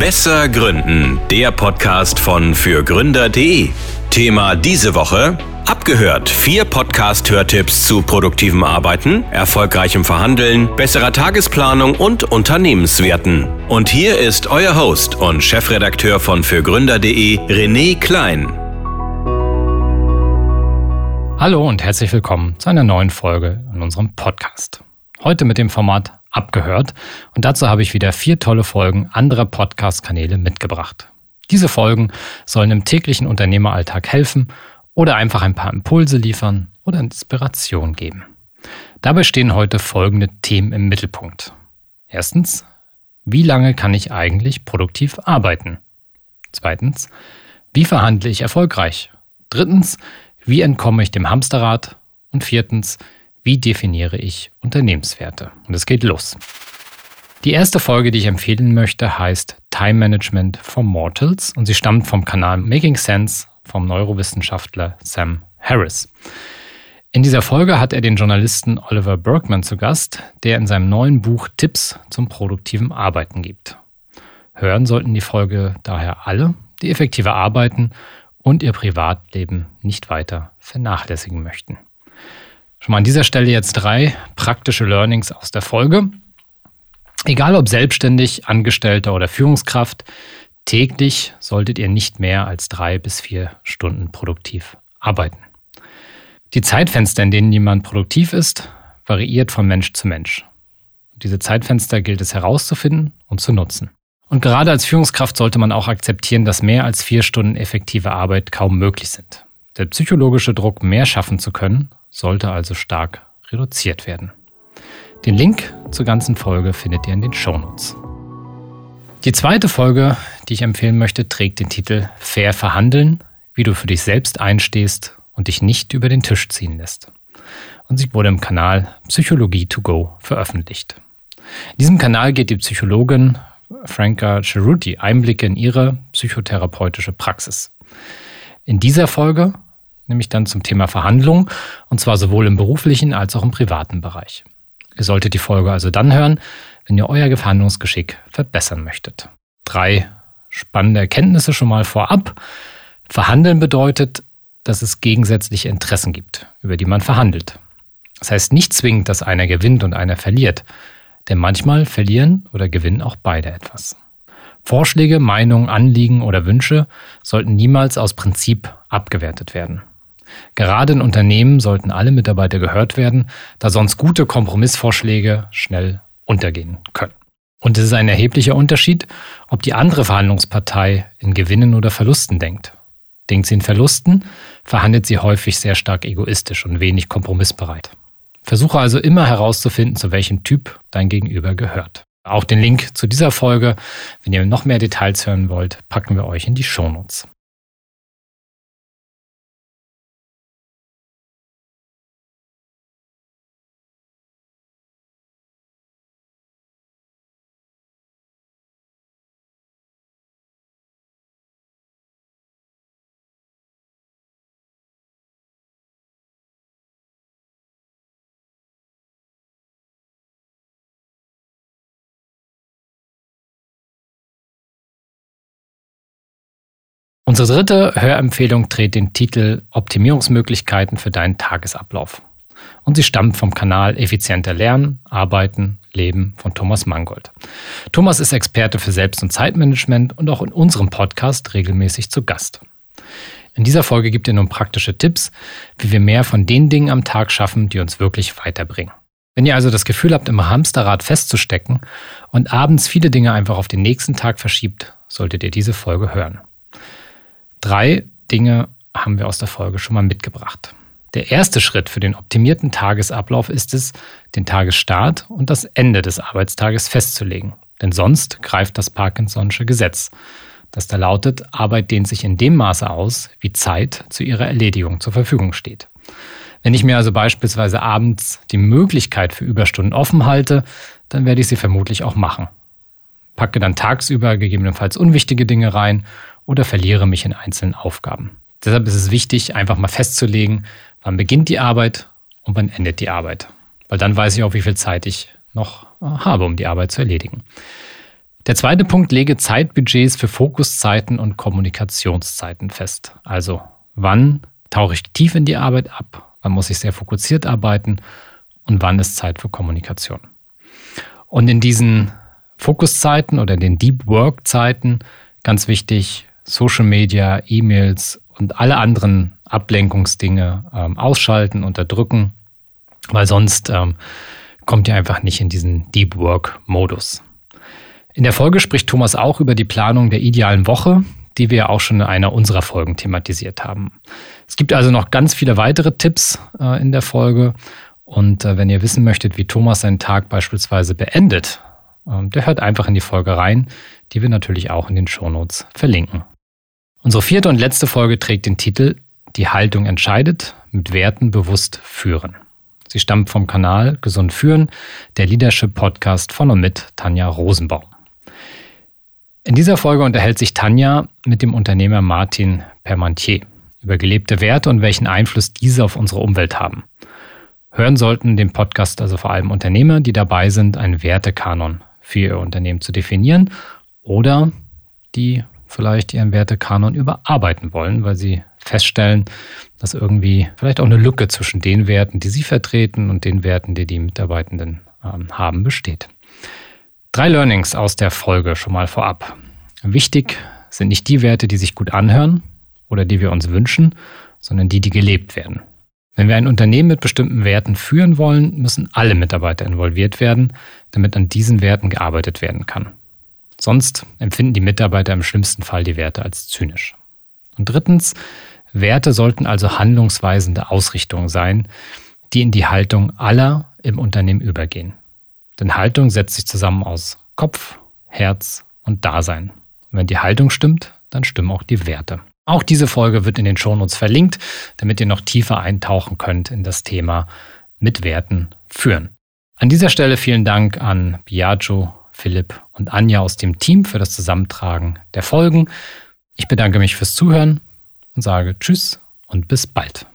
Besser Gründen, der Podcast von fürgründer.de. Thema diese Woche: Abgehört. Vier Podcast-Hörtipps zu produktivem Arbeiten, erfolgreichem Verhandeln, besserer Tagesplanung und Unternehmenswerten. Und hier ist euer Host und Chefredakteur von fürgründer.de, René Klein. Hallo und herzlich willkommen zu einer neuen Folge in unserem Podcast. Heute mit dem Format abgehört und dazu habe ich wieder vier tolle Folgen anderer Podcast-Kanäle mitgebracht. Diese Folgen sollen im täglichen Unternehmeralltag helfen oder einfach ein paar Impulse liefern oder Inspiration geben. Dabei stehen heute folgende Themen im Mittelpunkt. Erstens, wie lange kann ich eigentlich produktiv arbeiten? Zweitens, wie verhandle ich erfolgreich? Drittens, wie entkomme ich dem Hamsterrad? Und viertens, wie definiere ich Unternehmenswerte? Und es geht los. Die erste Folge, die ich empfehlen möchte, heißt Time Management for Mortals und sie stammt vom Kanal Making Sense vom Neurowissenschaftler Sam Harris. In dieser Folge hat er den Journalisten Oliver Bergman zu Gast, der in seinem neuen Buch Tipps zum produktiven Arbeiten gibt. Hören sollten die Folge daher alle, die effektiver arbeiten und ihr Privatleben nicht weiter vernachlässigen möchten. Schon mal an dieser Stelle jetzt drei praktische Learnings aus der Folge. Egal ob selbstständig, Angestellter oder Führungskraft, täglich solltet ihr nicht mehr als drei bis vier Stunden produktiv arbeiten. Die Zeitfenster, in denen jemand produktiv ist, variiert von Mensch zu Mensch. Diese Zeitfenster gilt es herauszufinden und zu nutzen. Und gerade als Führungskraft sollte man auch akzeptieren, dass mehr als vier Stunden effektive Arbeit kaum möglich sind. Der psychologische Druck, mehr schaffen zu können, sollte also stark reduziert werden. Den Link zur ganzen Folge findet ihr in den Shownotes. Die zweite Folge, die ich empfehlen möchte, trägt den Titel Fair verhandeln, wie du für dich selbst einstehst und dich nicht über den Tisch ziehen lässt. Und sie wurde im Kanal Psychologie to go veröffentlicht. In diesem Kanal geht die Psychologin Franka Ceruti Einblicke in ihre psychotherapeutische Praxis. In dieser Folge nämlich dann zum Thema Verhandlungen, und zwar sowohl im beruflichen als auch im privaten Bereich. Ihr solltet die Folge also dann hören, wenn ihr euer Verhandlungsgeschick verbessern möchtet. Drei spannende Erkenntnisse schon mal vorab. Verhandeln bedeutet, dass es gegensätzliche Interessen gibt, über die man verhandelt. Das heißt nicht zwingend, dass einer gewinnt und einer verliert, denn manchmal verlieren oder gewinnen auch beide etwas. Vorschläge, Meinungen, Anliegen oder Wünsche sollten niemals aus Prinzip abgewertet werden. Gerade in Unternehmen sollten alle Mitarbeiter gehört werden, da sonst gute Kompromissvorschläge schnell untergehen können. Und es ist ein erheblicher Unterschied, ob die andere Verhandlungspartei in Gewinnen oder Verlusten denkt. Denkt sie in Verlusten, verhandelt sie häufig sehr stark egoistisch und wenig kompromissbereit. Versuche also immer herauszufinden, zu welchem Typ dein Gegenüber gehört. Auch den Link zu dieser Folge, wenn ihr noch mehr Details hören wollt, packen wir euch in die Shownotes. Unsere dritte Hörempfehlung trägt den Titel Optimierungsmöglichkeiten für deinen Tagesablauf. Und sie stammt vom Kanal Effizienter Lernen, Arbeiten, Leben von Thomas Mangold. Thomas ist Experte für Selbst- und Zeitmanagement und auch in unserem Podcast regelmäßig zu Gast. In dieser Folge gibt er nun praktische Tipps, wie wir mehr von den Dingen am Tag schaffen, die uns wirklich weiterbringen. Wenn ihr also das Gefühl habt, im Hamsterrad festzustecken und abends viele Dinge einfach auf den nächsten Tag verschiebt, solltet ihr diese Folge hören. Drei Dinge haben wir aus der Folge schon mal mitgebracht. Der erste Schritt für den optimierten Tagesablauf ist es, den Tagesstart und das Ende des Arbeitstages festzulegen. Denn sonst greift das Parkinson'sche Gesetz, das da lautet, Arbeit dehnt sich in dem Maße aus, wie Zeit zu ihrer Erledigung zur Verfügung steht. Wenn ich mir also beispielsweise abends die Möglichkeit für Überstunden offen halte, dann werde ich sie vermutlich auch machen. Packe dann tagsüber gegebenenfalls unwichtige Dinge rein oder verliere mich in einzelnen Aufgaben. Deshalb ist es wichtig, einfach mal festzulegen, wann beginnt die Arbeit und wann endet die Arbeit. Weil dann weiß ich auch, wie viel Zeit ich noch äh, habe, um die Arbeit zu erledigen. Der zweite Punkt, lege Zeitbudgets für Fokuszeiten und Kommunikationszeiten fest. Also wann tauche ich tief in die Arbeit ab, wann muss ich sehr fokussiert arbeiten und wann ist Zeit für Kommunikation. Und in diesen Fokuszeiten oder in den Deep Work Zeiten ganz wichtig, Social Media, E-Mails und alle anderen Ablenkungsdinge ähm, ausschalten, unterdrücken, weil sonst ähm, kommt ihr einfach nicht in diesen Deep Work Modus. In der Folge spricht Thomas auch über die Planung der idealen Woche, die wir auch schon in einer unserer Folgen thematisiert haben. Es gibt also noch ganz viele weitere Tipps äh, in der Folge. Und äh, wenn ihr wissen möchtet, wie Thomas seinen Tag beispielsweise beendet, äh, der hört einfach in die Folge rein, die wir natürlich auch in den Shownotes verlinken. Unsere vierte und letzte Folge trägt den Titel Die Haltung entscheidet, mit Werten bewusst führen. Sie stammt vom Kanal Gesund führen, der Leadership Podcast von und mit Tanja Rosenbaum. In dieser Folge unterhält sich Tanja mit dem Unternehmer Martin Permantier über gelebte Werte und welchen Einfluss diese auf unsere Umwelt haben. Hören sollten den Podcast also vor allem Unternehmer, die dabei sind, einen Wertekanon für ihr Unternehmen zu definieren oder die vielleicht ihren Wertekanon überarbeiten wollen, weil sie feststellen, dass irgendwie vielleicht auch eine Lücke zwischen den Werten, die sie vertreten und den Werten, die die Mitarbeitenden ähm, haben, besteht. Drei Learnings aus der Folge schon mal vorab. Wichtig sind nicht die Werte, die sich gut anhören oder die wir uns wünschen, sondern die, die gelebt werden. Wenn wir ein Unternehmen mit bestimmten Werten führen wollen, müssen alle Mitarbeiter involviert werden, damit an diesen Werten gearbeitet werden kann. Sonst empfinden die Mitarbeiter im schlimmsten Fall die Werte als zynisch. Und drittens, Werte sollten also handlungsweisende Ausrichtungen sein, die in die Haltung aller im Unternehmen übergehen. Denn Haltung setzt sich zusammen aus Kopf, Herz und Dasein. Und wenn die Haltung stimmt, dann stimmen auch die Werte. Auch diese Folge wird in den Shownotes verlinkt, damit ihr noch tiefer eintauchen könnt in das Thema mit Werten führen. An dieser Stelle vielen Dank an Biagio, Philipp und Anja aus dem Team für das Zusammentragen der Folgen. Ich bedanke mich fürs Zuhören und sage Tschüss und bis bald.